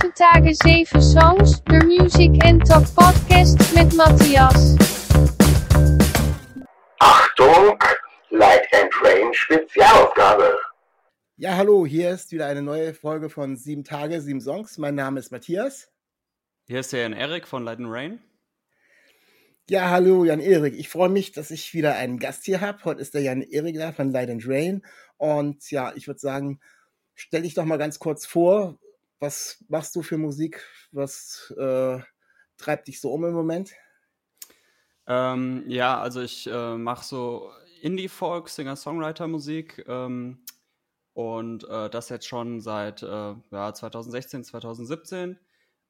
7 Tage 7 Songs, de Music and Talk Podcast mit Matthias. Achtung, Light and Rain Spezialaufgabe. Ja, hallo, hier ist wieder eine neue Folge von 7 Tage, 7 Songs. Mein Name ist Matthias. Hier ist der Jan Erik von Light and Rain. Ja, hallo Jan Erik. Ich freue mich, dass ich wieder einen Gast hier habe. Heute ist der Jan Erik da von Light and Rain. Und ja, ich würde sagen, stell dich doch mal ganz kurz vor. Was machst du für Musik? Was äh, treibt dich so um im Moment? Ähm, ja, also ich äh, mache so Indie-Folk, Singer-Songwriter-Musik ähm, und äh, das jetzt schon seit äh, ja, 2016, 2017.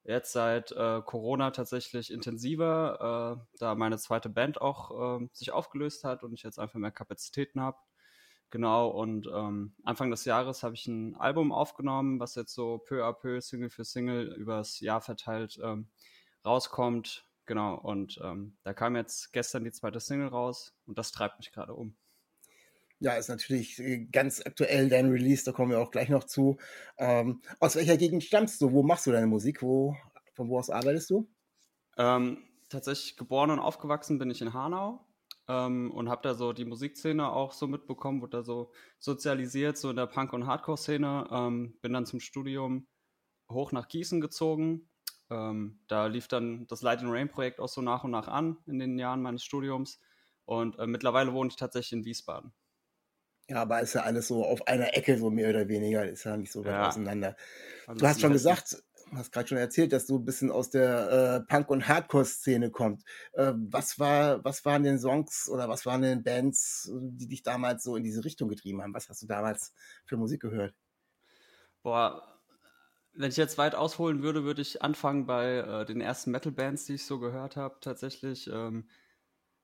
Jetzt seit äh, Corona tatsächlich intensiver, äh, da meine zweite Band auch sich aufgelöst hat und ich jetzt einfach mehr Kapazitäten habe. Genau, und ähm, Anfang des Jahres habe ich ein Album aufgenommen, was jetzt so peu à peu, Single für Single übers Jahr verteilt ähm, rauskommt. Genau, und ähm, da kam jetzt gestern die zweite Single raus und das treibt mich gerade um. Ja, ist natürlich äh, ganz aktuell dein Release, da kommen wir auch gleich noch zu. Ähm, aus welcher Gegend stammst du? Wo machst du deine Musik? Wo, von wo aus arbeitest du? Ähm, tatsächlich geboren und aufgewachsen bin ich in Hanau ähm, und habe da so die Musikszene auch so mitbekommen, wurde da so sozialisiert, so in der Punk- und Hardcore-Szene. Ähm, bin dann zum Studium hoch nach Gießen gezogen. Ähm, da lief dann das Light and Rain-Projekt auch so nach und nach an in den Jahren meines Studiums. Und äh, mittlerweile wohne ich tatsächlich in Wiesbaden. Ja, aber ist ja alles so auf einer Ecke, so mehr oder weniger, ist ja nicht so weit ja. auseinander. Du hast schon gesagt, hast gerade schon erzählt, dass du ein bisschen aus der äh, Punk- und Hardcore-Szene kommst. Äh, was, war, was waren denn Songs oder was waren denn Bands, die dich damals so in diese Richtung getrieben haben? Was hast du damals für Musik gehört? Boah, wenn ich jetzt weit ausholen würde, würde ich anfangen bei äh, den ersten Metal-Bands, die ich so gehört habe, tatsächlich. Ähm,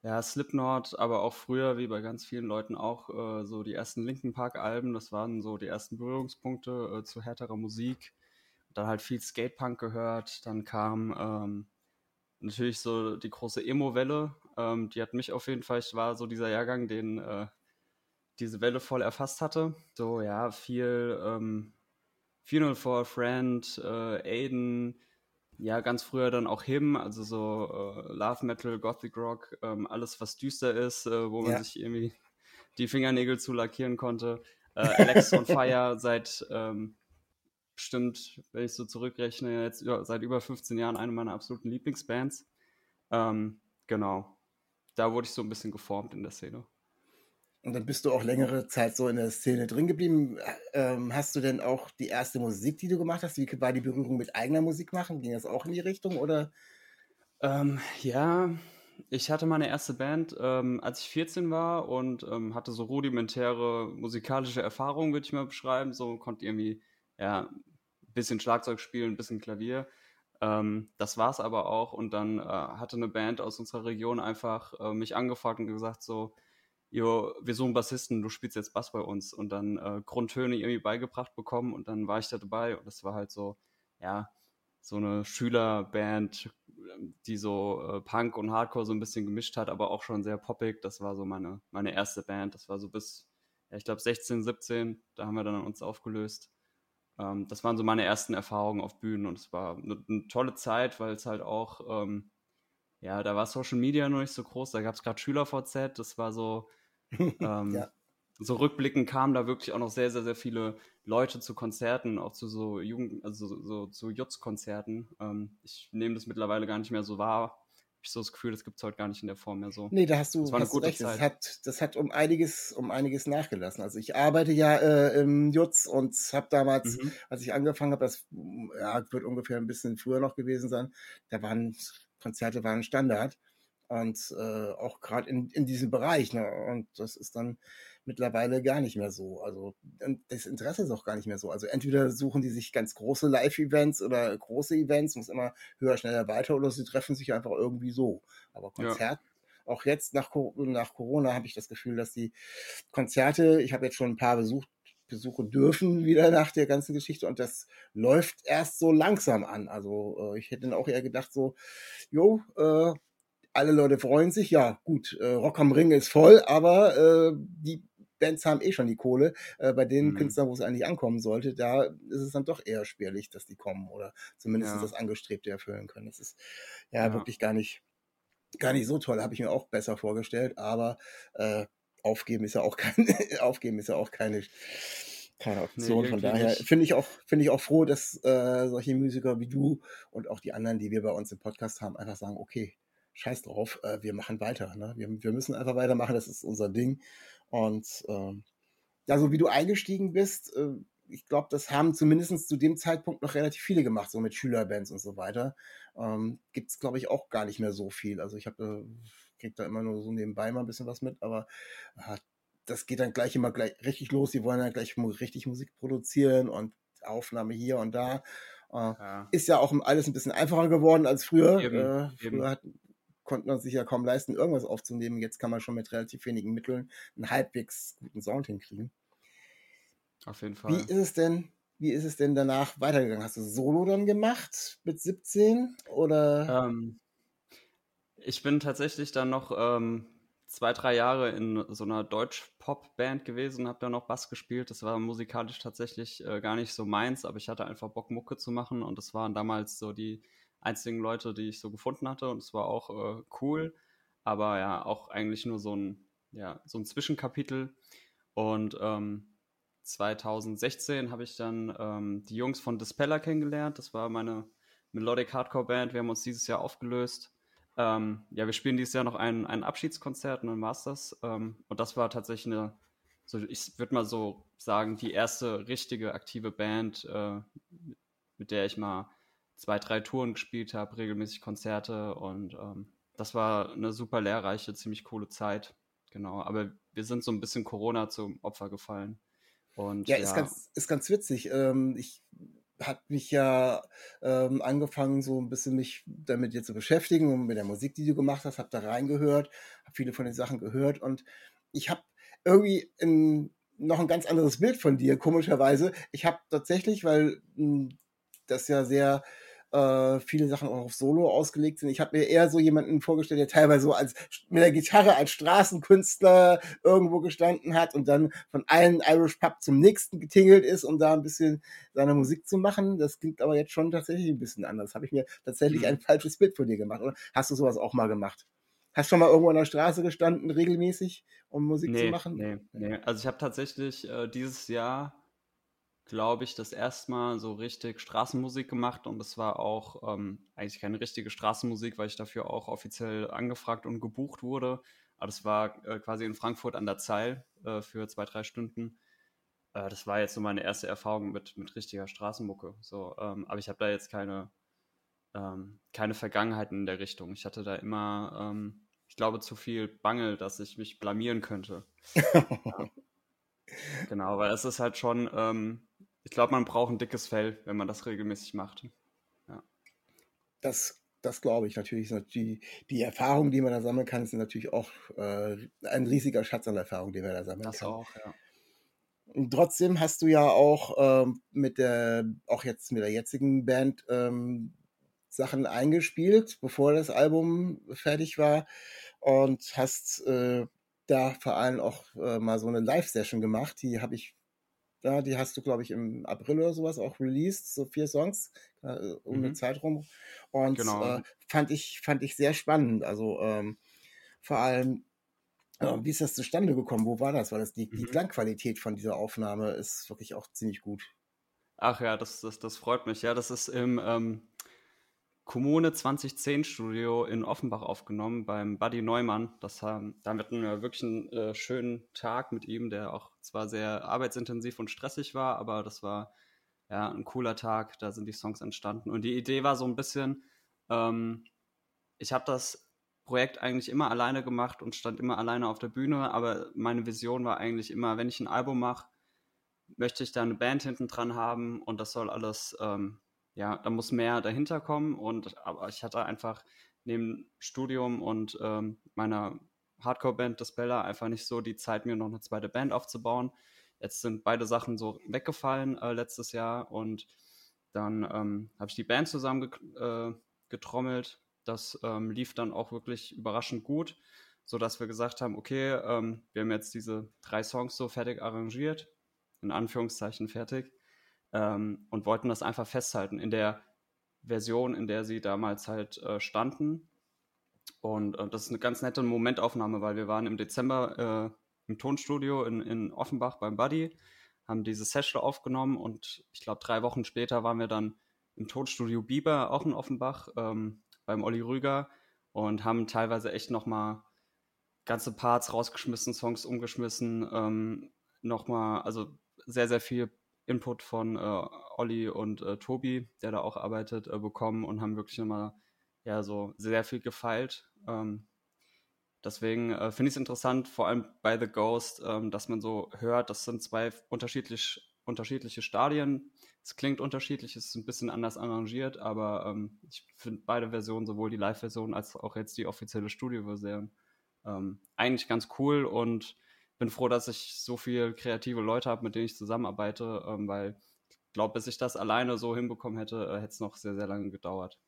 ja, Slipknot, aber auch früher, wie bei ganz vielen Leuten auch, äh, so die ersten Linkin Park-Alben, das waren so die ersten Berührungspunkte äh, zu härterer Musik dann halt viel Skatepunk gehört. Dann kam ähm, natürlich so die große Emo-Welle. Ähm, die hat mich auf jeden Fall, ich war so dieser Jahrgang, den äh, diese Welle voll erfasst hatte. So, ja, viel ähm, Funeral for a Friend, äh, Aiden, ja, ganz früher dann auch Him, also so äh, Love Metal, Gothic Rock, ähm, alles was düster ist, äh, wo man ja. sich irgendwie die Fingernägel zu lackieren konnte. Äh, Alex on Fire seit ähm, bestimmt, wenn ich so zurückrechne, jetzt seit über 15 Jahren eine meiner absoluten Lieblingsbands. Ähm, genau. Da wurde ich so ein bisschen geformt in der Szene. Und dann bist du auch längere Zeit so in der Szene drin geblieben. Ähm, hast du denn auch die erste Musik, die du gemacht hast? Wie war die Berührung mit eigener Musik machen? Ging das auch in die Richtung oder? Ähm, ja, ich hatte meine erste Band, ähm, als ich 14 war und ähm, hatte so rudimentäre musikalische Erfahrungen, würde ich mal beschreiben. So konnte irgendwie ja, bisschen Schlagzeug spielen, ein bisschen Klavier. Ähm, das war es aber auch. Und dann äh, hatte eine Band aus unserer Region einfach äh, mich angefragt und gesagt so, jo, wir suchen Bassisten, du spielst jetzt Bass bei uns. Und dann äh, Grundtöne irgendwie beigebracht bekommen und dann war ich da dabei und das war halt so, ja, so eine Schülerband, die so äh, Punk und Hardcore so ein bisschen gemischt hat, aber auch schon sehr poppig. Das war so meine, meine erste Band. Das war so bis, ja, ich glaube, 16, 17. Da haben wir dann uns aufgelöst. Ähm, das waren so meine ersten Erfahrungen auf Bühnen und es war eine, eine tolle Zeit, weil es halt auch, ähm, ja, da war Social Media noch nicht so groß, da gab es gerade SchülerVZ, das war so, ähm, ja. so rückblickend kamen da wirklich auch noch sehr, sehr, sehr viele Leute zu Konzerten, auch zu so Jugend, also so, so zu Jutz-Konzerten. Ähm, ich nehme das mittlerweile gar nicht mehr so wahr, ich so das Gefühl, das gibt es heute gar nicht in der Form mehr so. Nee, da hast du, das war gute recht. Zeit. Das hat, das hat um einiges, um einiges nachgelassen. Also ich arbeite ja äh, im Jutz und habe damals, mhm. als ich angefangen habe, das ja, wird ungefähr ein bisschen früher noch gewesen sein, da waren Konzerte waren Standard und äh, auch gerade in, in diesem Bereich. Ne? Und das ist dann mittlerweile gar nicht mehr so. Also das Interesse ist auch gar nicht mehr so. Also entweder suchen die sich ganz große Live-Events oder große Events, muss immer höher, schneller, weiter, oder sie treffen sich einfach irgendwie so. Aber Konzert, ja. auch jetzt nach, nach Corona habe ich das Gefühl, dass die Konzerte, ich habe jetzt schon ein paar besucht, besuchen dürfen wieder nach der ganzen Geschichte und das läuft erst so langsam an. Also äh, ich hätte dann auch eher gedacht so, jo, äh, alle Leute freuen sich, ja gut, äh, Rock am Ring ist voll, aber äh, die Bands haben eh schon die Kohle. Äh, bei den Mhm. Künstlern, wo es eigentlich ankommen sollte, da ist es dann doch eher schwerlich, dass die kommen oder zumindest Ja. das Angestrebte erfüllen können. Das ist ja, Ja. wirklich gar nicht, gar nicht so toll. Habe ich mir auch besser vorgestellt, aber äh, aufgeben ist ja auch kein, aufgeben ist ja auch keine, keine Option. Von irgendwie daher finde ich auch, finde ich auch froh, dass äh, solche Musiker wie du und auch die anderen, die wir bei uns im Podcast haben, einfach sagen, okay, scheiß drauf, äh, wir machen weiter. Ne? Wir, wir müssen einfach weitermachen, das ist unser Ding. Und ähm, ja, so wie du eingestiegen bist, äh, ich glaube, das haben zumindest zu dem Zeitpunkt noch relativ viele gemacht, so mit Schülerbands und so weiter. Ähm, Gibt es, glaube ich, auch gar nicht mehr so viel. Also ich habe, äh, krieg da immer nur so nebenbei mal ein bisschen was mit, aber äh, das geht dann gleich immer gleich richtig los. Die wollen dann gleich mu richtig Musik produzieren und Aufnahme hier und da. Äh, Ja. ist ja auch alles ein bisschen einfacher geworden als früher. Eben, äh, eben. früher hat, konnte man sich ja kaum leisten, irgendwas aufzunehmen. Jetzt kann man schon mit relativ wenigen Mitteln einen halbwegs guten Sound hinkriegen. Auf jeden Fall. Wie ist es denn, wie ist es denn danach weitergegangen? Hast du Solo dann gemacht mit 17 oder? Ähm, ich bin tatsächlich dann noch ähm, zwei, drei Jahre in so einer Deutsch-Pop-Band gewesen, habe da noch Bass gespielt. Das war musikalisch tatsächlich äh, gar nicht so meins, aber ich hatte einfach Bock, Mucke zu machen und das waren damals so die einzigen Leute, die ich so gefunden hatte und es war auch äh, cool, aber ja, auch eigentlich nur so ein, ja, so ein Zwischenkapitel. Und ähm, 2016 habe ich dann ähm, die Jungs von Dispeller kennengelernt. Das war meine Melodic Hardcore Band. Wir haben uns dieses Jahr aufgelöst. Ähm, ja, wir spielen dieses Jahr noch ein, ein Abschiedskonzert und ein Masters. Ähm, und das war tatsächlich eine, so, ich würde mal so sagen, die erste richtige aktive Band, äh, mit der ich mal zwei, drei Touren gespielt habe, regelmäßig Konzerte. Und ähm, das war eine super lehrreiche, ziemlich coole Zeit. Genau, aber wir sind so ein bisschen Corona zum Opfer gefallen. Und, Ja, ist ganz, ist ganz witzig. Ähm, ich habe mich ja ähm, angefangen, so ein bisschen mich damit jetzt zu beschäftigen und mit der Musik, die du gemacht hast, habe da reingehört, habe viele von den Sachen gehört und ich habe irgendwie ein, noch ein ganz anderes Bild von dir, komischerweise. Ich habe tatsächlich, weil mh, das ja sehr äh, viele Sachen auch auf Solo ausgelegt sind. Ich habe mir eher so jemanden vorgestellt, der teilweise so als mit der Gitarre als Straßenkünstler irgendwo gestanden hat und dann von einem Irish Pub zum nächsten getingelt ist, um da ein bisschen seine Musik zu machen. Das klingt aber jetzt schon tatsächlich ein bisschen anders. Habe ich mir tatsächlich Mhm. ein falsches Bild von dir gemacht, oder? Hast du sowas auch mal gemacht? Hast du schon mal irgendwo an der Straße gestanden, regelmäßig, um Musik zu Nee, machen? nee, nee. Also ich habe tatsächlich äh, dieses Jahr, glaube ich, das erste Mal so richtig Straßenmusik gemacht und es war auch ähm, eigentlich keine richtige Straßenmusik, weil ich dafür auch offiziell angefragt und gebucht wurde. Aber das war äh, quasi in Frankfurt an der Zeil äh, für zwei, drei Stunden. Äh, das war jetzt so meine erste Erfahrung mit, mit richtiger Straßenmucke. So, ähm, aber ich habe da jetzt keine, ähm, keine Vergangenheit in der Richtung. Ich hatte da immer, ähm, ich glaube, zu viel Bange, dass ich mich blamieren könnte. Ja. Genau, weil es ist halt schon, ähm, ich glaube, man braucht ein dickes Fell, wenn man das regelmäßig macht. Das, das glaube ich natürlich. Ist Die, die Erfahrungen, die man da sammeln kann, sind natürlich auch äh, ein riesiger Schatz an Erfahrung, den man da sammeln Das kann. auch, ja. Und trotzdem hast du ja auch ähm, mit der, auch jetzt mit der jetzigen Band ähm, Sachen eingespielt, bevor das Album fertig war und hast äh, da vor allem auch äh, mal so eine Live-Session gemacht. Die habe ich, ja, die hast du, glaube ich, im April oder sowas auch released, so vier Songs äh, um eine Mhm. Zeit rum. Und Genau. äh, fand ich, fand ich sehr spannend. Also ähm, vor allem, äh, wie ist das zustande gekommen? Wo war das? Weil das die, die Mhm. Klangqualität von dieser Aufnahme ist wirklich auch ziemlich gut. Ach ja, das, das, das freut mich. Ja, das ist im ähm, Kommune 2010 Studio in Offenbach aufgenommen beim Buddy Neumann. Das haben, da hatten wir wirklich einen äh, schönen Tag mit ihm, der auch zwar sehr arbeitsintensiv und stressig war, aber das war ja ein cooler Tag. Da sind die Songs entstanden. Und die Idee war so ein bisschen, ähm, ich habe das Projekt eigentlich immer alleine gemacht und stand immer alleine auf der Bühne, aber meine Vision war eigentlich immer, wenn ich ein Album mache, möchte ich da eine Band hinten dran haben und das soll alles, ähm, ja, da muss mehr dahinter kommen und aber ich hatte einfach neben Studium und ähm, meiner Hardcore-Band Dispella einfach nicht so die Zeit, mir noch eine zweite Band aufzubauen. Jetzt sind beide Sachen so weggefallen äh, letztes Jahr und dann ähm, habe ich die Band zusammen äh, getrommelt. Das ähm, lief dann auch wirklich überraschend gut. sodass wir gesagt haben, okay, ähm, wir haben jetzt diese drei Songs so fertig arrangiert, in Anführungszeichen fertig, ähm, und wollten das einfach festhalten in der Version, in der sie damals halt äh, standen. Und äh, das ist eine ganz nette Momentaufnahme, weil wir waren im Dezember äh, im Tonstudio in, in Offenbach beim Buddy, haben diese Session aufgenommen und ich glaube, drei Wochen später waren wir dann im Tonstudio Bieber, auch in Offenbach, ähm, beim Olli Rüger und haben teilweise echt nochmal ganze Parts rausgeschmissen, Songs umgeschmissen, ähm, nochmal, also sehr, sehr viel Input von äh, Olli und äh, Tobi, der da auch arbeitet, äh, bekommen und haben wirklich nochmal ja so sehr viel gefeilt. Ähm, deswegen äh, finde ich es interessant, vor allem bei The Ghost, ähm, dass man so hört, das sind zwei unterschiedlich, unterschiedliche Stadien. Es klingt unterschiedlich, es ist ein bisschen anders arrangiert, aber ähm, ich finde beide Versionen, sowohl die Live-Version als auch jetzt die offizielle Studio-Version, ähm, eigentlich ganz cool und bin froh, dass ich so viele kreative Leute habe, mit denen ich zusammenarbeite, ähm, weil ich glaube, bis ich das alleine so hinbekommen hätte, äh, hätte es noch sehr, sehr lange gedauert.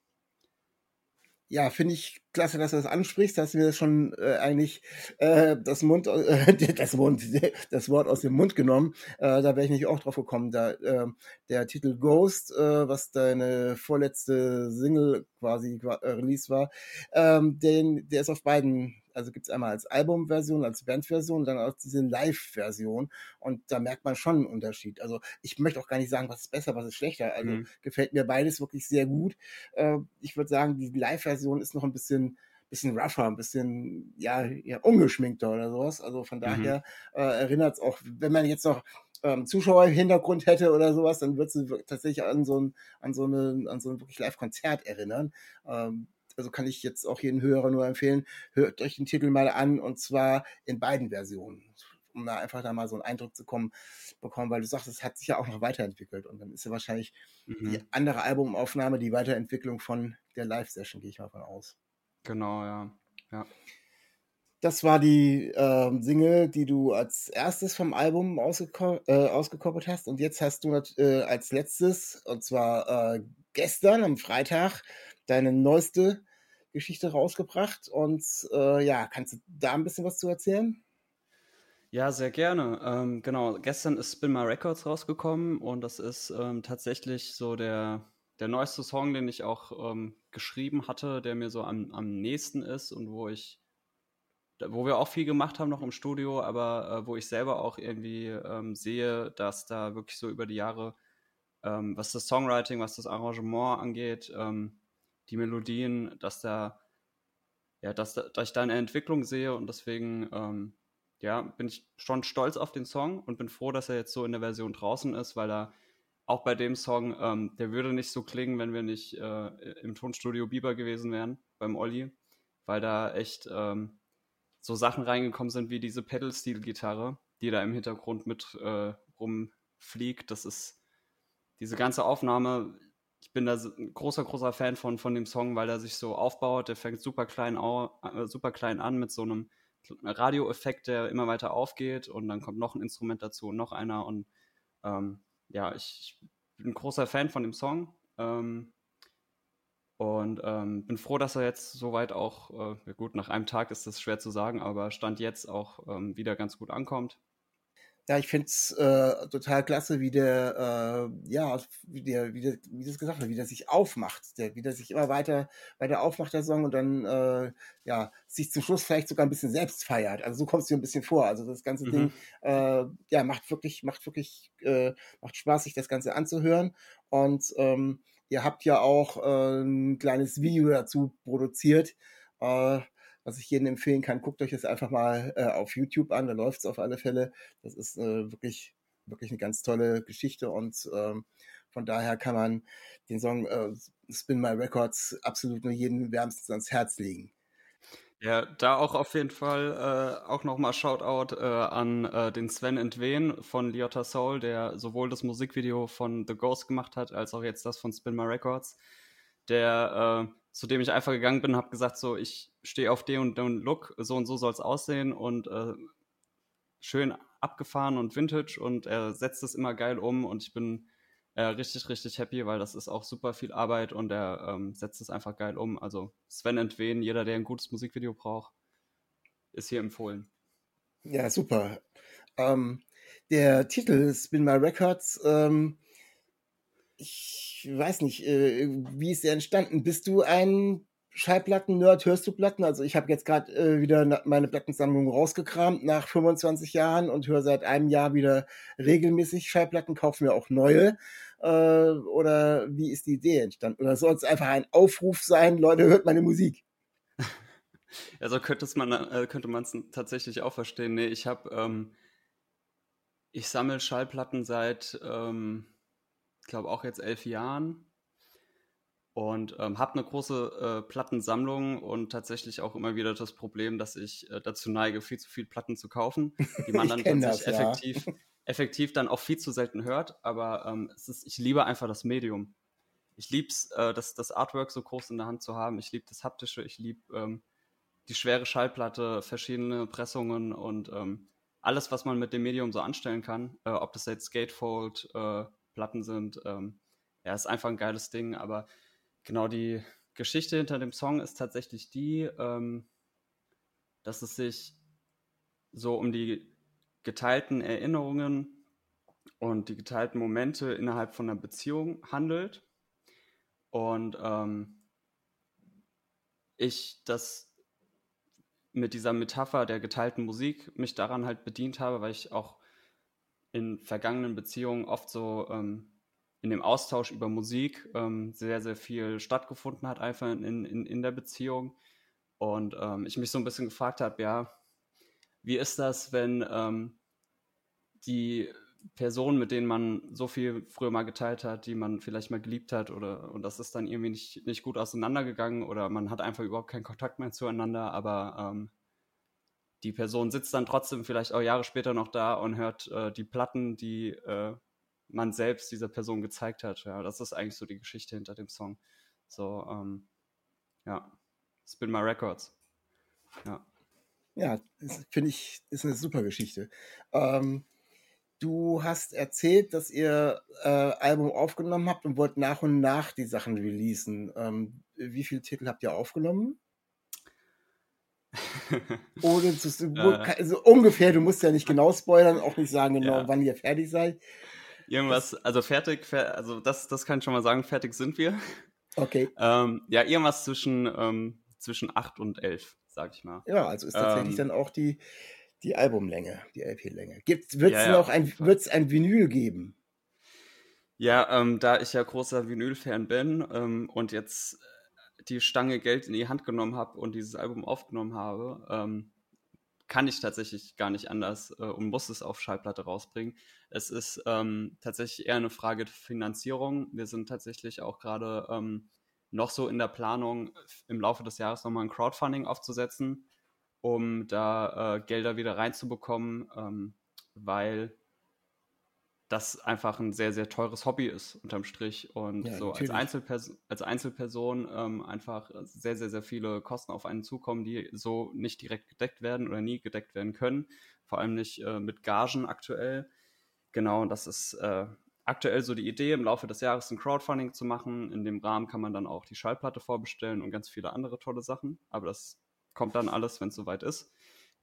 Ja, finde ich klasse, dass du das ansprichst. Hast mir das schon äh, eigentlich äh, das Mund, äh, das Mund, das Wort aus dem Mund genommen. Äh, da wäre ich nicht auch drauf gekommen. Da äh, der Titel Ghost, äh, was deine vorletzte Single quasi äh, Release war, ähm, den, der ist auf beiden also gibt es einmal als Albumversion, als Bandversion, dann auch diese Live-Version. Und da merkt man schon einen Unterschied. Also ich möchte auch gar nicht sagen, was ist besser, was ist schlechter. Also mhm. gefällt mir beides wirklich sehr gut. Äh, ich würde sagen, die Live-Version ist noch ein bisschen bisschen rougher, ein bisschen ja, ja ungeschminkter oder sowas. Also von mhm. daher mhm. äh, erinnert es auch, wenn man jetzt noch ähm, Zuschauer im Hintergrund hätte oder sowas, dann wird es tatsächlich an so ein, an so eine, an so ein wirklich Live-Konzert erinnern. Ähm, also kann ich jetzt auch jeden Hörer nur empfehlen, hört euch den Titel mal an und zwar in beiden Versionen um da einfach da mal so einen Eindruck zu kommen, bekommen, weil du sagst, es hat sich ja auch noch weiterentwickelt und dann ist ja wahrscheinlich mhm. die andere Albumaufnahme die Weiterentwicklung von der Live-Session, gehe ich mal von aus. Genau, ja. ja. Das war die äh, Single, die du als erstes vom Album ausgeko äh, ausgekoppelt hast und jetzt hast du äh, als letztes, und zwar äh, gestern am Freitag, deine neueste Geschichte rausgebracht. Und äh, ja, kannst du da ein bisschen was zu erzählen? Ja, sehr gerne. Ähm, genau, gestern ist Spin My Records rausgekommen und das ist ähm, tatsächlich so der, der neueste Song, den ich auch ähm, geschrieben hatte, der mir so am, am nächsten ist und wo ich, wo wir auch viel gemacht haben noch im Studio, aber äh, wo ich selber auch irgendwie ähm, sehe, dass da wirklich so über die Jahre, ähm, was das Songwriting, was das Arrangement angeht, ähm, die Melodien, dass da, ja, dass, da, dass ich da eine Entwicklung sehe und deswegen, ähm, ja, bin ich schon stolz auf den Song und bin froh, dass er jetzt so in der Version draußen ist, weil er auch bei dem Song, ähm, der würde nicht so klingen, wenn wir nicht äh, im Tonstudio Bieber gewesen wären, beim Olli, weil da echt ähm, so Sachen reingekommen sind wie diese Pedal-Steel-Gitarre, die da im Hintergrund mit äh, rumfliegt. Das ist diese ganze Aufnahme ich bin da ein großer, großer Fan von, von dem Song, weil er sich so aufbaut. Der fängt super klein, au, äh, super klein an mit so einem Radioeffekt, der immer weiter aufgeht und dann kommt noch ein Instrument dazu und noch einer. Und ähm, ja, ich, ich, bin ein großer Fan von dem Song. Ähm, und ähm, bin froh, dass er jetzt soweit auch, äh, gut, nach einem Tag ist das schwer zu sagen, aber Stand jetzt auch ähm, wieder ganz gut ankommt. Ja, ich finde es äh, total klasse, wie der, äh, ja, wie der, wie der, wie das gesagt hat, wie der sich aufmacht, der, wie der sich immer weiter, weiter aufmacht, der Song, und dann, äh, ja, sich zum Schluss vielleicht sogar ein bisschen selbst feiert. Also so kommst du dir ein bisschen vor. Also das ganze mhm. Ding, äh, ja, macht wirklich, macht wirklich, äh, macht Spaß, sich das Ganze anzuhören. Und ähm, ihr habt ja auch äh, ein kleines Video dazu produziert. Äh, was ich jedem empfehlen kann, guckt euch das einfach mal äh, auf YouTube an, da läuft es auf alle Fälle. Das ist äh, wirklich, wirklich eine ganz tolle Geschichte und ähm, von daher kann man den Song äh, Spin My Records absolut nur jedem wärmstens ans Herz legen. Ja, da auch auf jeden Fall äh, auch nochmal Shoutout äh, an äh, den Sven Entwen von Liotta Soul, der sowohl das Musikvideo von The Ghost gemacht hat, als auch jetzt das von Spin My Records. Der äh, zu dem ich einfach gegangen bin, habe gesagt, so, ich stehe auf den und den Look, so und so soll es aussehen und äh, schön abgefahren und vintage und er setzt es immer geil um und ich bin äh, richtig, richtig happy, weil das ist auch super viel Arbeit und er ähm, setzt es einfach geil um. Also Sven Entwen, jeder, der ein gutes Musikvideo braucht, ist hier empfohlen. Ja, super. Ähm, der Titel Spin My Records, ähm, ich weiß nicht, äh, wie ist der entstanden? Bist du ein Schallplatten-Nerd? Hörst du Platten? Also ich habe jetzt gerade äh, wieder meine Plattensammlung rausgekramt nach 25 Jahren und höre seit einem Jahr wieder regelmäßig Schallplatten, kaufe mir auch neue. Äh, oder wie ist die Idee entstanden? Oder soll es einfach ein Aufruf sein, Leute, hört meine Musik? Also könnte man äh, könnte man es tatsächlich auch verstehen. Nee, ich habe ähm, ich sammle Schallplatten seit ähm, glaube auch jetzt elf Jahren und ähm, habe eine große äh, Plattensammlung und tatsächlich auch immer wieder das Problem, dass ich äh, dazu neige, viel zu viel Platten zu kaufen, die man dann tatsächlich das, ja. effektiv, effektiv dann auch viel zu selten hört. Aber ähm, es ist, ich liebe einfach das Medium. Ich liebe es, äh, das, das Artwork so groß in der Hand zu haben. Ich liebe das Haptische, ich liebe ähm, die schwere Schallplatte, verschiedene Pressungen und ähm, alles, was man mit dem Medium so anstellen kann. Äh, ob das jetzt Gatefold-Platten äh, sind. Ähm, ja, ist einfach ein geiles Ding, aber Genau, die Geschichte hinter dem Song ist tatsächlich die, ähm, dass es sich so um die geteilten Erinnerungen und die geteilten Momente innerhalb von einer Beziehung handelt. Und ähm, ich das mit dieser Metapher der geteilten Musik mich daran halt bedient habe, weil ich auch in vergangenen Beziehungen oft so ähm, in dem Austausch über Musik ähm, sehr, sehr viel stattgefunden hat, einfach in, in, in der Beziehung. Und ähm, ich mich so ein bisschen gefragt habe, ja, wie ist das, wenn ähm, die Personen, mit denen man so viel früher mal geteilt hat, die man vielleicht mal geliebt hat, oder und das ist dann irgendwie nicht, nicht gut auseinandergegangen oder man hat einfach überhaupt keinen Kontakt mehr zueinander, aber ähm, die Person sitzt dann trotzdem vielleicht auch Jahre später noch da und hört äh, die Platten, die äh, man selbst dieser Person gezeigt hat. Ja, das ist eigentlich so die Geschichte hinter dem Song. So, ähm, ja, Spin My Records. Ja. Ja, finde ich, ist eine super Geschichte. Ähm, du hast erzählt, dass ihr äh, Album aufgenommen habt und wollt nach und nach die Sachen releasen. Ähm, wie viele Titel habt ihr aufgenommen? Oder zu, also ungefähr, du musst ja nicht genau spoilern, auch nicht sagen genau, ja. wann ihr fertig seid. Irgendwas, also fertig, also das, das kann ich schon mal sagen, fertig sind wir. Okay. Ähm, ja, irgendwas zwischen, ähm, zwischen 8 und 11, sag ich mal. Ja, also ist tatsächlich ähm, dann auch die, die Albumlänge, die LP-Länge. Wird es ja, noch ein, wird's ein Vinyl geben? Ja, ähm, da ich ja großer Vinyl-Fan bin ähm, und jetzt die Stange Geld in die Hand genommen habe und dieses Album aufgenommen habe, ähm, kann ich tatsächlich gar nicht anders äh, und muss es auf Schallplatte rausbringen. Es ist ähm, tatsächlich eher eine Frage der Finanzierung. Wir sind tatsächlich auch gerade ähm, noch so in der Planung, im Laufe des Jahres nochmal ein Crowdfunding aufzusetzen, um da äh, Gelder wieder reinzubekommen, ähm, weil das einfach ein sehr, sehr teures Hobby ist, unterm Strich. Und ja, so als, Einzelperson, als Einzelperson ähm, einfach sehr, sehr, sehr viele Kosten auf einen zukommen, die so nicht direkt gedeckt werden oder nie gedeckt werden können. Vor allem nicht äh, mit Gagen aktuell. Genau, und das ist äh, aktuell so die Idee, im Laufe des Jahres ein Crowdfunding zu machen. In dem Rahmen kann man dann auch die Schallplatte vorbestellen und ganz viele andere tolle Sachen. Aber das kommt dann alles, wenn es soweit ist.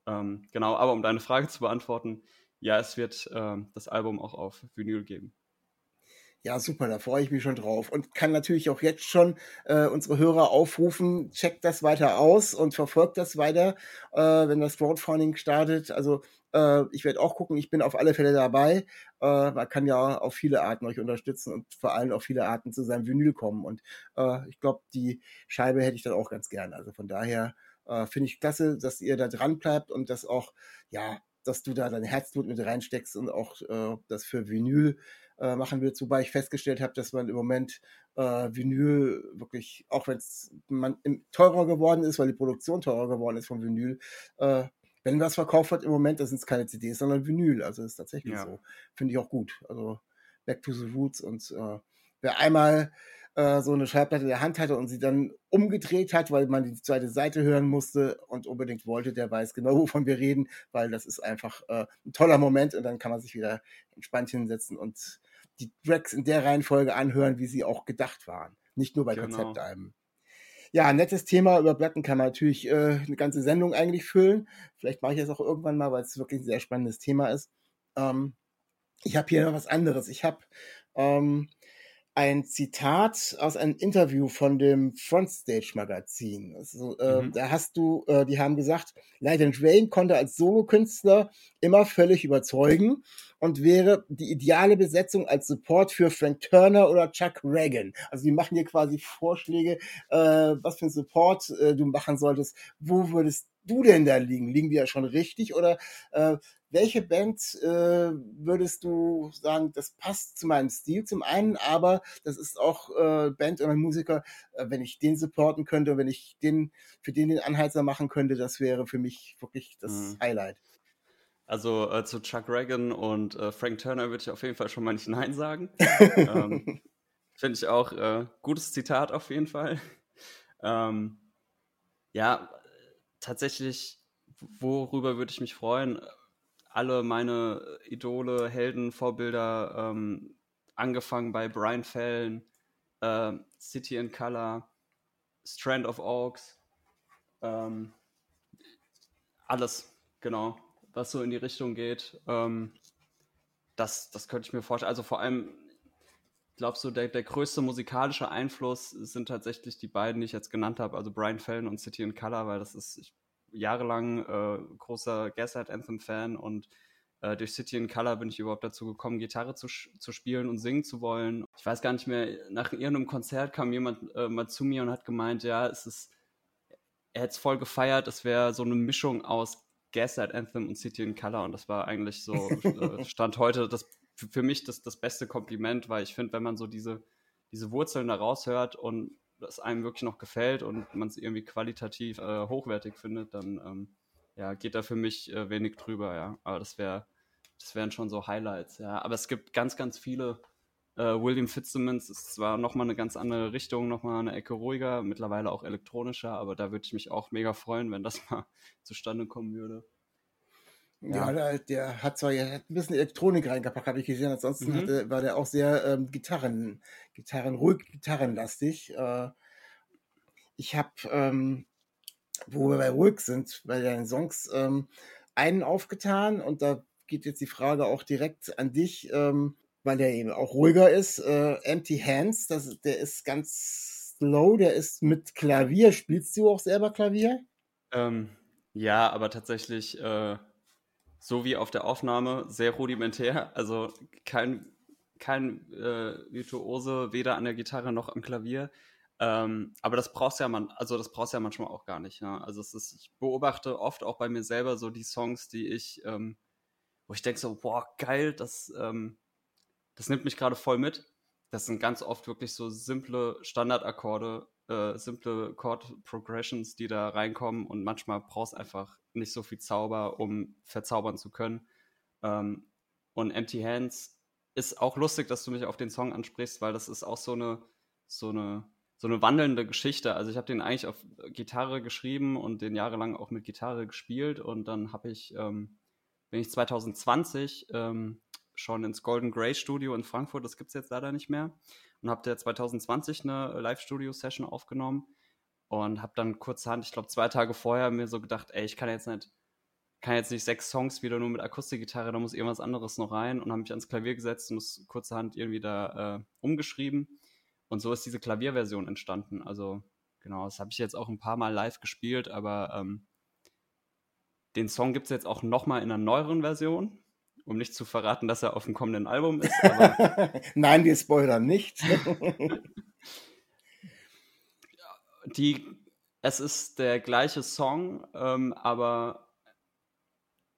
Ähm, genau, aber um deine Frage zu beantworten, ja, es wird äh, das Album auch auf Vinyl geben. Ja, super, da freue ich mich schon drauf und kann natürlich auch jetzt schon äh, unsere Hörer aufrufen, checkt das weiter aus und verfolgt das weiter, äh, wenn das Crowdfunding startet. Also äh, ich werde auch gucken, ich bin auf alle Fälle dabei. Äh, man kann ja auf viele Arten euch unterstützen und vor allem auf viele Arten zu seinem Vinyl kommen. Und äh, ich glaube, die Scheibe hätte ich dann auch ganz gern. Also von daher äh, finde ich klasse, dass ihr da dran bleibt und das auch, ja, dass du da dein Herzblut mit reinsteckst und auch äh, das für Vinyl äh, machen willst. Wobei ich festgestellt habe, dass man im Moment äh, Vinyl wirklich, auch wenn es teurer geworden ist, weil die Produktion teurer geworden ist von Vinyl, äh, wenn was verkauft wird im Moment, das sind es keine CDs, sondern Vinyl. Also ist tatsächlich ja. so. Finde ich auch gut. Also Back to the Roots und äh, wer einmal äh, so eine Schallplatte in der Hand hatte und sie dann umgedreht hat, weil man die zweite Seite hören musste und unbedingt wollte, der weiß genau, wovon wir reden, weil das ist einfach äh, ein toller Moment und dann kann man sich wieder entspannt hinsetzen und die Tracks in der Reihenfolge anhören, wie sie auch gedacht waren. Nicht nur bei genau. Konzeptalben. Ja, nettes Thema. Über Platten kann man natürlich äh, eine ganze Sendung eigentlich füllen. Vielleicht mache ich das auch irgendwann mal, weil es wirklich ein sehr spannendes Thema ist. Ähm, ich habe hier noch was anderes. Ich habe ähm, ein Zitat aus einem Interview von dem Frontstage Magazin. Also, äh, mhm. Da hast du, äh, die haben gesagt, Light Drain konnte als Solokünstler immer völlig überzeugen und wäre die ideale Besetzung als Support für Frank Turner oder Chuck Reagan. Also die machen dir quasi Vorschläge, äh, was für ein Support äh, du machen solltest. Wo würdest du denn da liegen? Liegen die ja schon richtig oder äh, welche Band äh, würdest du sagen, das passt zu meinem Stil zum einen, aber das ist auch äh, Band oder Musiker, äh, wenn ich den supporten könnte, wenn ich den für den den Anheizer machen könnte, das wäre für mich wirklich das mhm. Highlight. Also äh, zu Chuck Reagan und äh, Frank Turner würde ich auf jeden Fall schon mal nicht Nein sagen. ähm, Finde ich auch äh, gutes Zitat auf jeden Fall. Ähm, ja, tatsächlich, worüber würde ich mich freuen? Alle meine Idole, Helden, Vorbilder, ähm, angefangen bei Brian Fallon, äh, City in Color, Strand of Oaks, ähm, alles, genau, was so in die Richtung geht. Ähm, das, das könnte ich mir vorstellen. Also vor allem, glaubst du, der, der größte musikalische Einfluss sind tatsächlich die beiden, die ich jetzt genannt habe, also Brian Fallon und City in Color, weil das ist, ich jahrelang äh, großer Gaslight Anthem Fan und äh, durch City in Color bin ich überhaupt dazu gekommen, Gitarre zu, zu spielen und singen zu wollen. Ich weiß gar nicht mehr, nach irgendeinem Konzert kam jemand äh, mal zu mir und hat gemeint, ja, es ist, er hätte es voll gefeiert, es wäre so eine Mischung aus Gaslight Anthem und City in Color und das war eigentlich so, äh, stand heute das für mich das, das beste Kompliment, weil ich finde, wenn man so diese, diese Wurzeln da raushört und das einem wirklich noch gefällt und man es irgendwie qualitativ äh, hochwertig findet, dann ähm, ja, geht da für mich äh, wenig drüber, ja. Aber das wäre, das wären schon so Highlights, ja. Aber es gibt ganz, ganz viele. Äh, William Fitzsimmons ist zwar nochmal eine ganz andere Richtung, nochmal eine Ecke ruhiger, mittlerweile auch elektronischer, aber da würde ich mich auch mega freuen, wenn das mal zustande kommen würde. Ja, der, der, hat zwar ja, ein bisschen Elektronik reingepackt, habe ich gesehen. Ansonsten mhm. hatte, war der auch sehr ähm, Gitarren, Gitarren, ruhig gitarrenlastig. Äh, ich habe, ähm, wo wir bei ruhig sind, bei deinen Songs, ähm, einen aufgetan und da geht jetzt die Frage auch direkt an dich, ähm, weil der eben auch ruhiger ist. Äh, Empty Hands, das, der ist ganz slow, der ist mit Klavier. Spielst du auch selber Klavier? Ähm, ja, aber tatsächlich äh, so wie auf der Aufnahme, sehr rudimentär. Also kein, kein äh, Virtuose, weder an der Gitarre noch am Klavier. Ähm, aber das brauchst ja man, also das brauchst ja manchmal auch gar nicht. Ja? Also es ist, ich beobachte oft auch bei mir selber so die Songs, die ich, ähm, wo ich denke so, boah, geil, das, ähm, das nimmt mich gerade voll mit. Das sind ganz oft wirklich so simple Standardakkorde, äh, simple Chord Progressions, die da reinkommen und manchmal brauchst einfach nicht so viel Zauber, um verzaubern zu können. Ähm, und Empty Hands ist auch lustig, dass du mich auf den Song ansprichst, weil das ist auch so eine, so eine, so eine wandelnde Geschichte. Also ich habe den eigentlich auf Gitarre geschrieben und den jahrelang auch mit Gitarre gespielt und dann habe ich, ähm, bin ich 2020 ähm, schon ins Golden Grey Studio in Frankfurt, das gibt es jetzt leider nicht mehr, und habe da 2020 eine Live-Studio-Session aufgenommen und habe dann kurzerhand, ich glaube zwei Tage vorher, mir so gedacht, ey, ich kann jetzt nicht, kann jetzt nicht sechs Songs wieder nur mit Akustikgitarre, da muss irgendwas anderes noch rein und habe mich ans Klavier gesetzt und es kurzerhand irgendwie da äh, umgeschrieben. Und so ist diese Klavierversion entstanden. Also genau, das habe ich jetzt auch ein paar Mal live gespielt, aber ähm, den Song gibt es jetzt auch nochmal in einer neueren Version, um nicht zu verraten, dass er auf dem kommenden Album ist. Nein, wir spoilern nicht. die, es ist der gleiche Song, ähm, aber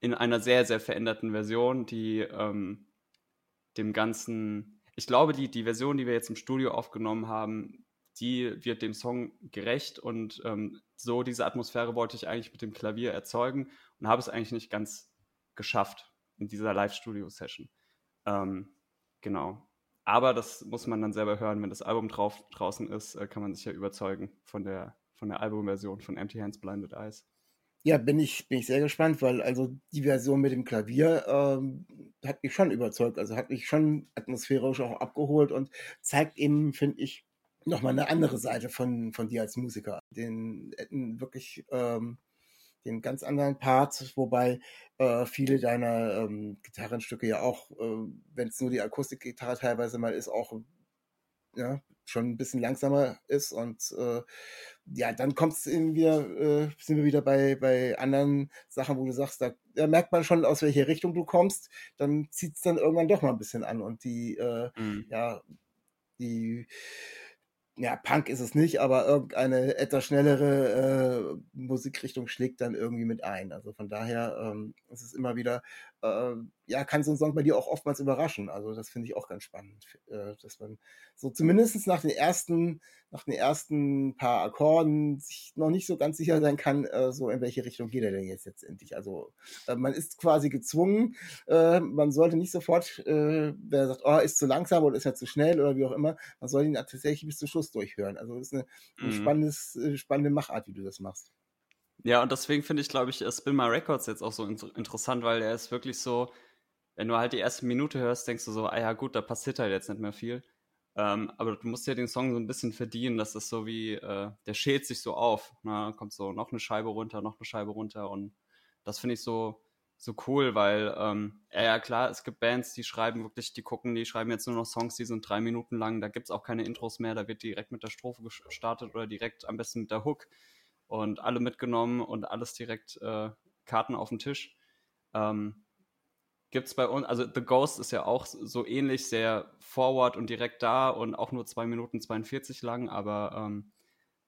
in einer sehr, sehr veränderten Version, die ähm, dem Ganzen, ich glaube, die, die Version, die wir jetzt im Studio aufgenommen haben, die wird dem Song gerecht und ähm, so diese Atmosphäre wollte ich eigentlich mit dem Klavier erzeugen und habe es eigentlich nicht ganz geschafft in dieser Live-Studio-Session. Ähm, genau. Aber das muss man dann selber hören, wenn das Album drauf, draußen ist, äh, kann man sich ja überzeugen von der, von der Albumversion von Empty Hands Blinded Eyes. Ja, bin ich, bin ich sehr gespannt, weil also die Version mit dem Klavier ähm, hat mich schon überzeugt. Also hat mich schon atmosphärisch auch abgeholt und zeigt eben, finde ich, nochmal eine andere Seite von, von dir als Musiker. Den wirklich ähm, den ganz anderen Part, wobei äh, viele deiner ähm, Gitarrenstücke ja auch, äh, wenn es nur die Akustikgitarre teilweise mal ist, auch ja, schon ein bisschen langsamer ist und äh, ja, dann kommt es wieder, äh, sind wir wieder bei, bei anderen Sachen, wo du sagst, da, da merkt man schon, aus welcher Richtung du kommst, dann zieht es dann irgendwann doch mal ein bisschen an und die, äh, mhm. ja, die ja, Punk ist es nicht, aber irgendeine etwas schnellere äh, Musikrichtung schlägt dann irgendwie mit ein. Also von daher ähm, ist es immer wieder, äh, ja, kann so ein Song bei dir auch oftmals überraschen. Also das finde ich auch ganz spannend, äh, dass man so zumindest nach den ersten, nach den ersten paar Akkorden sich noch nicht so ganz sicher sein kann, äh, so in welche Richtung geht er denn jetzt letztendlich. Also äh, man ist quasi gezwungen, äh, man sollte nicht sofort, äh, wer sagt, oh, ist zu langsam oder ist ja zu schnell oder wie auch immer, man soll ihn tatsächlich bis zum Schluss durchhören. Also das ist eine, eine mhm. spannendes, spannende Machart, wie du das machst. Ja, und deswegen finde ich, glaube ich, Spin My Records jetzt auch so in interessant, weil er ist wirklich so, wenn du halt die erste Minute hörst, denkst du so, ah ja gut, da passiert halt jetzt nicht mehr viel. Ähm, aber du musst ja den Song so ein bisschen verdienen, das ist so wie, äh, der schält sich so auf. Ne? Kommt so noch eine Scheibe runter, noch eine Scheibe runter und das finde ich so, so cool, weil, ähm, ja, ja klar, es gibt Bands, die schreiben wirklich, die gucken, die schreiben jetzt nur noch Songs, die sind drei Minuten lang, da gibt es auch keine Intros mehr, da wird direkt mit der Strophe gestartet oder direkt am besten mit der Hook und alle mitgenommen und alles direkt äh, Karten auf den Tisch. Ähm, gibt es bei uns, also The Ghost ist ja auch so ähnlich, sehr forward und direkt da und auch nur 2 Minuten 42 lang, aber ähm,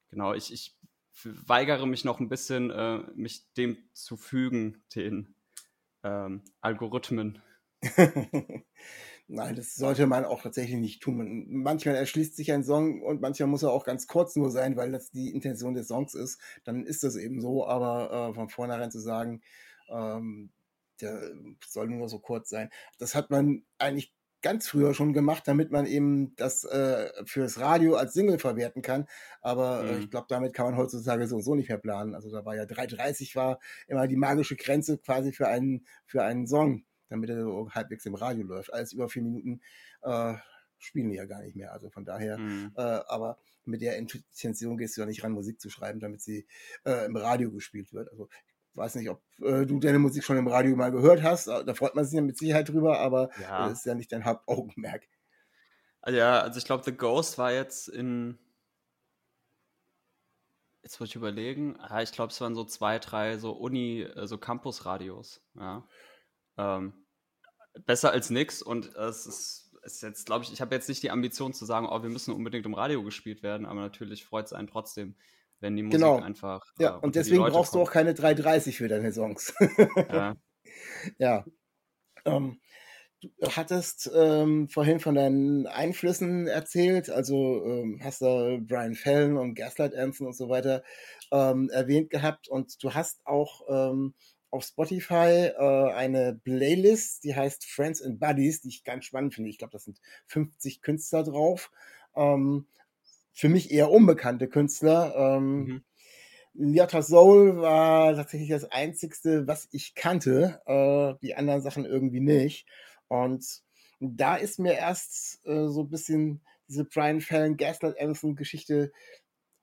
genau, ich, ich weigere mich noch ein bisschen, äh, mich dem zu fügen, den ähm, Algorithmen. Nein, das sollte man auch tatsächlich nicht tun. manchmal erschließt sich ein Song und manchmal muss er auch ganz kurz nur sein, weil das die Intention des Songs ist. Dann ist das eben so, aber äh, von vornherein zu sagen, ähm, der soll nur so kurz sein. Das hat man eigentlich ganz früher schon gemacht, damit man eben das äh, fürs Radio als Single verwerten kann. Aber äh, mhm. ich glaube, damit kann man heutzutage so und so nicht mehr planen. Also da war ja 3,30 war immer die magische Grenze quasi für einen, für einen Song, damit er so halbwegs im Radio läuft. Alles über vier Minuten äh, spielen die ja gar nicht mehr. Also von daher, mhm. äh, aber mit der Intention gehst du ja nicht ran, Musik zu schreiben, damit sie äh, im Radio gespielt wird. Also weiß nicht, ob äh, du deine Musik schon im Radio mal gehört hast. Da freut man sich ja mit Sicherheit drüber, aber ja. das ist ja nicht dein Hauptaugenmerk. Ah, ja, also ich glaube, The Ghost war jetzt in. Jetzt muss ich überlegen. Ja, ich glaube, es waren so zwei, drei so Uni, äh, so Campus-Radios. Ja. Ähm, besser als nix und es ist, ist jetzt, glaube ich, ich habe jetzt nicht die Ambition zu sagen, oh, wir müssen unbedingt im Radio gespielt werden, aber natürlich freut es einen trotzdem, wenn die Musik genau. einfach. Ja, äh, und deswegen brauchst kommt. du auch keine 3,30 für deine Songs. ja. ja. Ähm, du hattest ähm, vorhin von deinen Einflüssen erzählt, also ähm, hast da Brian Fallon und Gaslight Anthem und so weiter ähm, erwähnt gehabt und du hast auch ähm, auf Spotify äh, eine Playlist, die heißt Friends and Buddies, die ich ganz spannend finde. Ich glaube, das sind 50 Künstler drauf. Ähm, für mich eher unbekannte Künstler. Ähm, mhm. Liata Soul war tatsächlich das einzigste, was ich kannte. Äh, die anderen Sachen irgendwie nicht. Und da ist mir erst äh, so ein bisschen diese Brian Fallon Gaslight Anderson Geschichte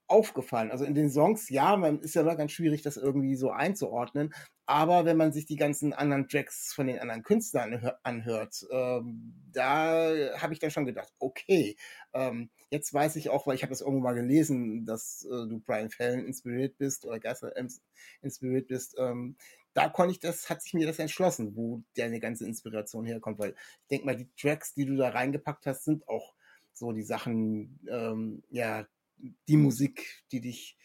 aufgefallen. Also in den Songs, ja, man ist ja immer ganz schwierig, das irgendwie so einzuordnen. Aber wenn man sich die ganzen anderen Tracks von den anderen Künstlern anhört, ähm, da habe ich dann schon gedacht, okay, ähm, jetzt weiß ich auch, weil ich habe das irgendwo mal gelesen, dass äh, du Brian Fallon inspiriert bist oder Geister inspiriert bist. Ähm, da konnte ich das, hat sich mir das entschlossen, wo deine ganze Inspiration herkommt, weil ich denke mal, die Tracks, die du da reingepackt hast, sind auch so die Sachen, ähm, ja, die Musik, die dich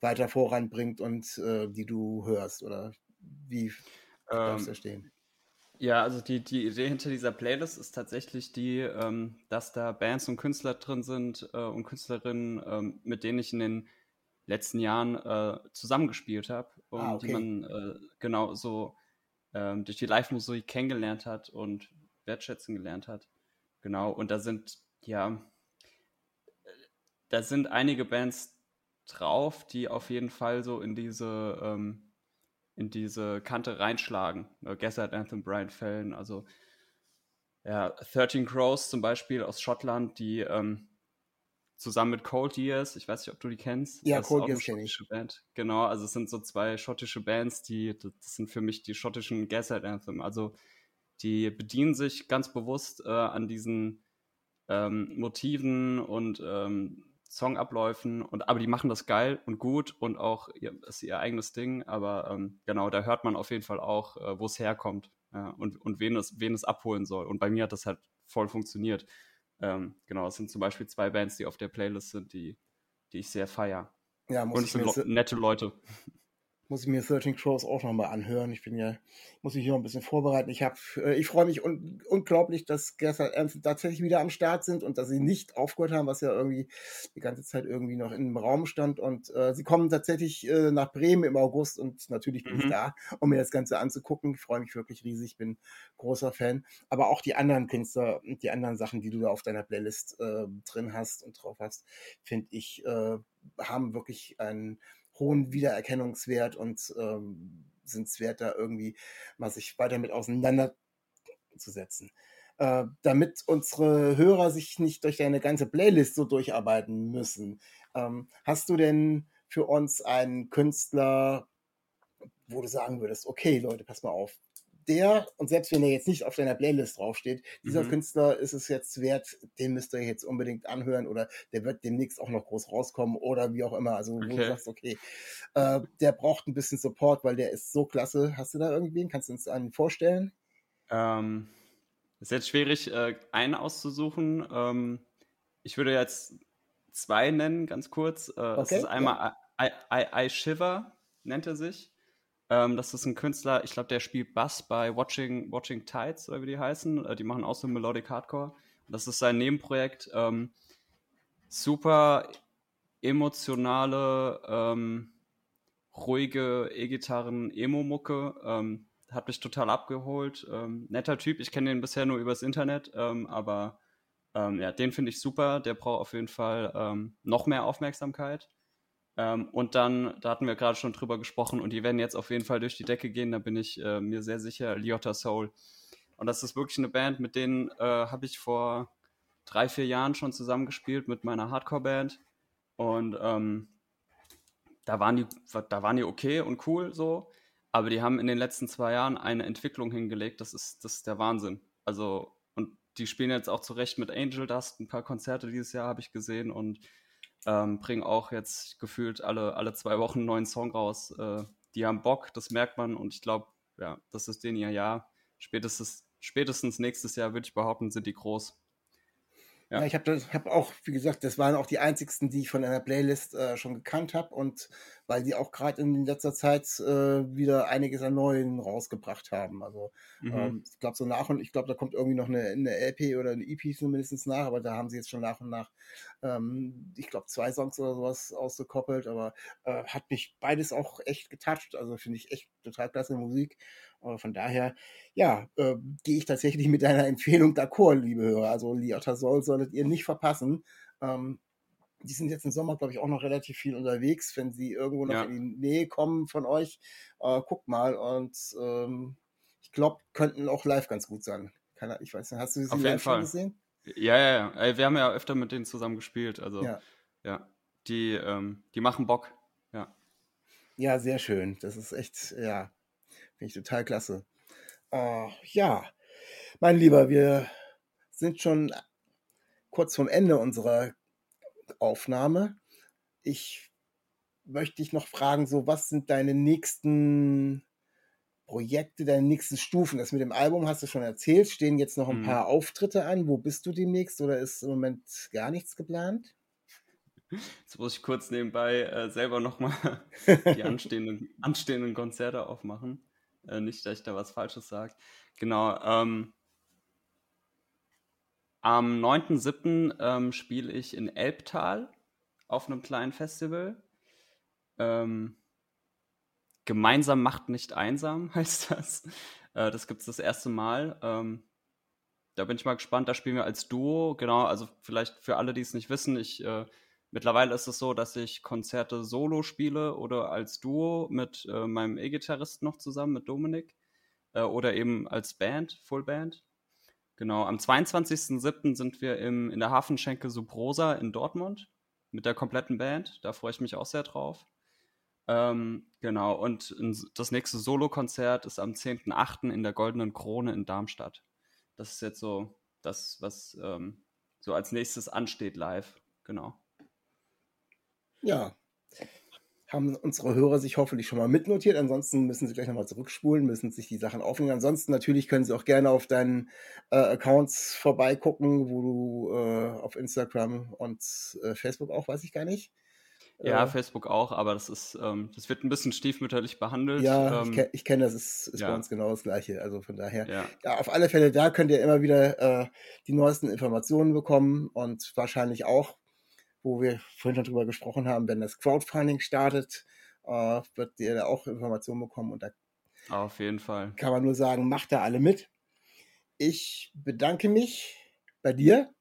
weiter voranbringt und äh, die du hörst oder wie ähm, darfst du stehen? Ja, also die, die Idee hinter dieser Playlist ist tatsächlich die, ähm, dass da Bands und Künstler drin sind äh, und Künstlerinnen, ähm, mit denen ich in den letzten Jahren äh, zusammengespielt habe und ah, okay. die man äh, genau so ähm, durch die Live-Musik kennengelernt hat und wertschätzen gelernt hat. Genau, und da sind, ja, da sind einige Bands drauf, die auf jeden Fall so in diese, ähm, in diese Kante reinschlagen. Ne, Gessert Anthem, Brian Fallon, also ja, 13 Crows zum Beispiel aus Schottland, die ähm, zusammen mit Cold Years, ich weiß nicht, ob du die kennst. Ja, Cold Years kenne ich. Band. Genau, also es sind so zwei schottische Bands, die, das sind für mich die schottischen Gaslight Anthem. Also die bedienen sich ganz bewusst äh, an diesen ähm, Motiven und ähm, Songabläufen und aber die machen das geil und gut und auch ihr, ist ihr eigenes Ding, aber ähm, genau, da hört man auf jeden Fall auch, äh, wo es herkommt ja, und, und wen es, wen es abholen soll. Und bei mir hat das halt voll funktioniert. Ähm, genau, es sind zum Beispiel zwei Bands, die auf der Playlist sind, die, die ich sehr feier. Ja, muss Und ich es sind nette Leute. Muss ich mir 13 Crows auch nochmal anhören. Ich bin ja, muss mich hier noch ein bisschen vorbereiten. Ich habe, äh, ich freue mich un unglaublich, dass Gerstad Anthem tatsächlich wieder am Start sind und dass sie nicht aufgehört haben, was ja irgendwie die ganze Zeit irgendwie noch im Raum stand. Und äh, sie kommen tatsächlich äh, nach Bremen im August und natürlich bin ich Mhm. da, um mir das Ganze anzugucken. Ich freue mich wirklich riesig, bin großer Fan. Aber auch die anderen Künstler und die anderen Sachen, die du da auf deiner Playlist äh, drin hast und drauf hast, finde ich, äh, haben wirklich einen hohen Wiedererkennungswert und ähm, sind es wert, da irgendwie mal sich weiter mit auseinanderzusetzen. Äh, damit unsere Hörer sich nicht durch deine ganze Playlist so durcharbeiten müssen, ähm, hast du denn für uns einen Künstler, wo du sagen würdest, okay, Leute, pass mal auf, der, und selbst wenn er jetzt nicht auf deiner Playlist draufsteht, dieser Mhm. Künstler ist es jetzt wert, den müsst ihr jetzt unbedingt anhören oder der wird demnächst auch noch groß rauskommen oder wie auch immer. Also wo du Okay. sagst, okay, äh, der braucht ein bisschen Support, weil der ist so klasse. Hast du da irgendwen? Kannst du uns einen vorstellen? Ähm, ist jetzt schwierig, äh, einen auszusuchen. Ähm, ich würde jetzt zwei nennen, ganz kurz. Äh, es Okay, ist einmal I, I, I Shiver, nennt er sich. Ähm, das ist ein Künstler, ich glaube, der spielt Bass bei Watching, Watching Tides, oder wie die heißen. Äh, die machen auch so Melodic Hardcore. Das ist sein Nebenprojekt. Ähm, super emotionale, ähm, ruhige E-Gitarren, Emo-Mucke. Ähm, hat mich total abgeholt. Ähm, netter Typ. Ich kenne den bisher nur übers Internet, ähm, aber ähm, ja, den finde ich super. Der braucht auf jeden Fall ähm, noch mehr Aufmerksamkeit. Ähm, und dann, da hatten wir gerade schon drüber gesprochen, und die werden jetzt auf jeden Fall durch die Decke gehen, da bin ich äh, mir sehr sicher, Liotta Soul. Und das ist wirklich eine Band, mit denen äh, habe ich vor drei, vier Jahren schon zusammengespielt mit meiner Hardcore-Band. Und ähm, da, waren die, da waren die okay und cool so, aber die haben in den letzten zwei Jahren eine Entwicklung hingelegt, das ist, das ist der Wahnsinn. Also, und die spielen jetzt auch zurecht mit Angel Dust, ein paar Konzerte dieses Jahr habe ich gesehen und ähm, bringen auch jetzt gefühlt alle, alle zwei Wochen einen neuen Song raus. Äh, die haben Bock, das merkt man und ich glaube, ja, das ist denen ihr Jahr. Spätestens, spätestens nächstes Jahr, würde ich behaupten, sind die groß. Ja, Ja. ich habe hab auch, wie gesagt, das waren auch die einzigsten, die ich von einer Playlist äh, schon gekannt habe und weil die auch gerade in letzter Zeit äh, wieder einiges an Neuen rausgebracht haben. Also Mhm. ähm, ich glaube so nach und ich glaube, da kommt irgendwie noch eine, eine LP oder eine EP zumindest nach, aber da haben sie jetzt schon nach und nach, ähm, ich glaube, zwei Songs oder sowas ausgekoppelt, aber äh, hat mich beides auch echt getoucht. Also finde ich echt total klasse Musik. Aber von daher, ja, äh, gehe ich tatsächlich mit deiner Empfehlung d'accord, liebe Hörer. Also Liotta Soul solltet ihr nicht verpassen. Ähm, die sind jetzt im Sommer, glaube ich, auch noch relativ viel unterwegs. Wenn sie irgendwo noch Ja. in die Nähe kommen von euch, äh, guckt mal. Und ähm, ich glaube, könnten auch live ganz gut sein. Keine, ich weiß nicht, hast du sie Auf jeden live schon Fall. gesehen? Ja, ja, ja. Wir haben ja öfter mit denen zusammen gespielt. Also, Ja. ja. Die, ähm, die machen Bock. Ja. Ja, sehr schön. Das ist echt, ja, finde ich total klasse. Äh, ja, mein Lieber, wir sind schon kurz vorm Ende unserer Aufnahme. Ich möchte dich noch fragen, so was sind deine nächsten Projekte, deine nächsten Stufen? Das mit dem Album hast du schon erzählt. Stehen jetzt noch ein Mhm. paar Auftritte an? Wo bist du demnächst oder ist im Moment gar nichts geplant? Jetzt muss ich kurz nebenbei äh, selber nochmal die anstehenden, anstehenden Konzerte aufmachen. Äh, nicht, dass ich da was Falsches sage. Genau. Ähm, am 9.7. Ähm, spiele ich in Elbtal auf einem kleinen Festival. Ähm, Gemeinsam macht nicht einsam, heißt das. Äh, das gibt es das erste Mal. Ähm, da bin ich mal gespannt. Da spielen wir als Duo. Genau, also vielleicht für alle, die es nicht wissen, ich äh, mittlerweile ist es so, dass ich Konzerte solo spiele oder als Duo mit äh, meinem E-Gitarristen noch zusammen, mit Dominik. Äh, oder eben als Band, Full Band. Genau, am 22.07. sind wir im, in der Hafenschenke Subrosa in Dortmund mit der kompletten Band. Da freue ich mich auch sehr drauf. Ähm, genau, und das nächste Solo-Konzert ist am 10.08. in der Goldenen Krone in Darmstadt. Das ist jetzt so das, was ähm, so als nächstes ansteht live. Genau. Ja, haben unsere Hörer sich hoffentlich schon mal mitnotiert. Ansonsten müssen sie gleich nochmal zurückspulen, müssen sich die Sachen aufnehmen. Ansonsten natürlich können sie auch gerne auf deinen äh, Accounts vorbeigucken, wo du äh, auf Instagram und äh, Facebook auch, weiß ich gar nicht. Ja, äh, Facebook auch, aber das ist, ähm, das wird ein bisschen stiefmütterlich behandelt. Ja, ähm, ich, ich kenne das, ist, ist ja. bei uns genau das Gleiche. Also von daher, ja. ja. auf alle Fälle, da könnt ihr immer wieder äh, die neuesten Informationen bekommen und wahrscheinlich auch wo wir vorhin schon drüber gesprochen haben, wenn das Crowdfunding startet, äh, wird ihr da auch Informationen bekommen und da auf jeden Fall. Kann man nur sagen, macht da alle mit. Ich bedanke mich bei dir,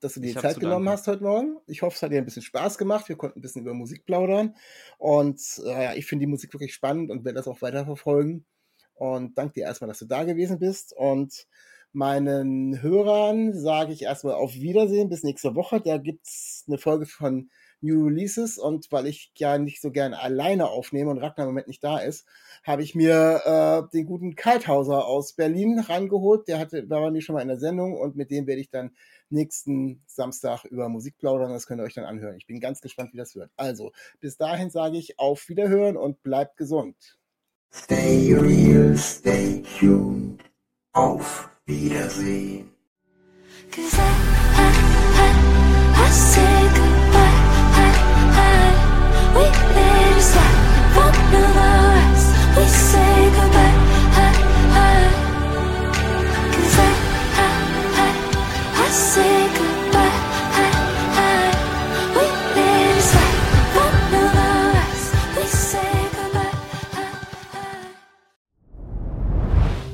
dass du dir die Zeit genommen hast heute Morgen. Ich hoffe, es hat dir ein bisschen Spaß gemacht. Wir konnten ein bisschen über Musik plaudern. Und äh, ich finde die Musik wirklich spannend und werde das auch weiterverfolgen. Und danke dir erstmal, dass du da gewesen bist. Und meinen Hörern sage ich erstmal auf Wiedersehen bis nächste Woche. Da gibt es eine Folge von New Releases und weil ich ja nicht so gern alleine aufnehme und Ragnar im Moment nicht da ist, habe ich mir äh, den guten Kalthauser aus Berlin rangeholt. Der hatte, war bei mir schon mal in der Sendung und mit dem werde ich dann nächsten Samstag über Musik plaudern. Das könnt ihr euch dann anhören. Ich bin ganz gespannt, wie das wird. Also, bis dahin sage ich auf Wiederhören und bleibt gesund. Stay real, stay tuned. Auf Cause I, I, I, I say goodbye. I, I, we let we say goodbye.